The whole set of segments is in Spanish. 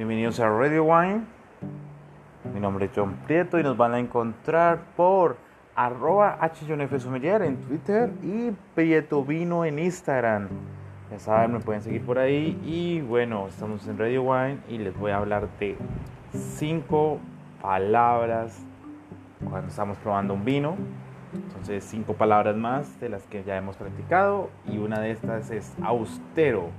Bienvenidos a Radio Wine. Mi nombre es John Prieto y nos van a encontrar por arroba en Twitter y Prieto Vino en Instagram. Ya saben, me pueden seguir por ahí. Y bueno, estamos en Radio Wine y les voy a hablar de cinco palabras cuando estamos probando un vino. Entonces, cinco palabras más de las que ya hemos practicado y una de estas es austero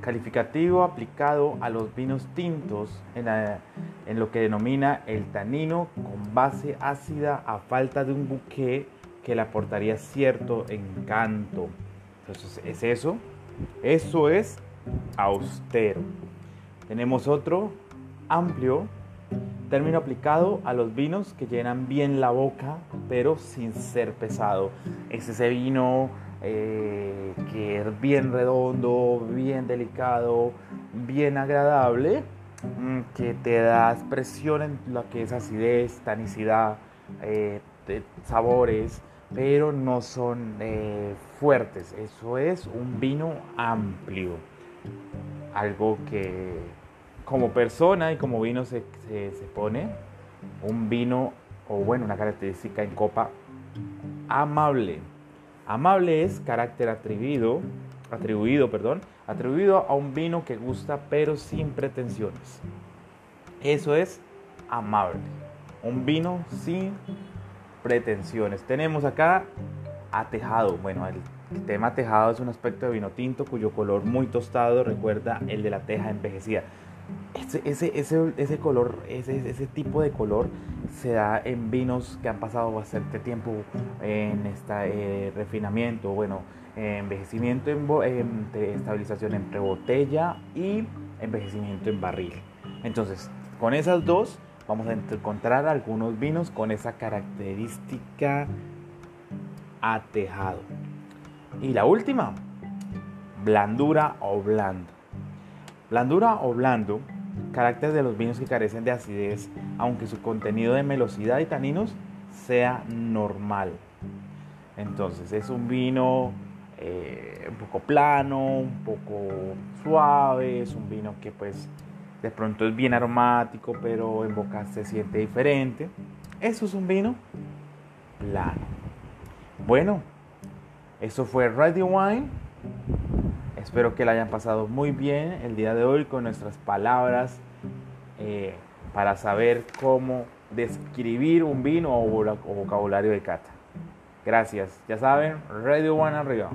calificativo aplicado a los vinos tintos en, lo que denomina el tanino con base ácida a falta de un buque que le aportaría cierto encanto. Entonces, ¿es eso? Eso es austero. Tenemos otro amplio, término aplicado a los vinos que llenan bien la boca, pero sin ser pesado. Es ese vino eh, que es bien redondo, bien delicado, bien agradable, mm, que te da expresión en lo que es acidez, tanicidad, eh, sabores, pero no son eh, fuertes. Eso es un vino amplio. Algo que como persona y como vino se, se, se pone un vino, o bueno, una característica en copa amable Amable es carácter atribuido, atribuido, perdón, atribuido a un vino que gusta pero sin pretensiones. Eso es amable. Un vino sin pretensiones. Tenemos acá atejado. Bueno, el tema tejado es un aspecto de vino tinto cuyo color muy tostado recuerda el de la teja envejecida. Ese, ese, ese, color, ese tipo de color se da en vinos que han pasado bastante tiempo en este refinamiento, bueno, envejecimiento en, estabilización entre botella y envejecimiento en barril. Entonces, con esas dos vamos a encontrar algunos vinos con esa característica atejado. Y la última, blandura o blando. Blandura o blando carácter de los vinos que carecen de acidez, aunque su contenido de melosidad y taninos sea normal. Entonces es un vino eh, un poco plano, un poco suave, es un vino que pues de pronto es bien aromático, pero en boca se siente diferente. Eso es un vino plano. Bueno, eso fue Radio Wine. Espero que la hayan pasado muy bien el día de hoy con nuestras palabras eh, para saber cómo describir un vino o vocabulario de cata. Gracias. Ya saben, Radio One arriba.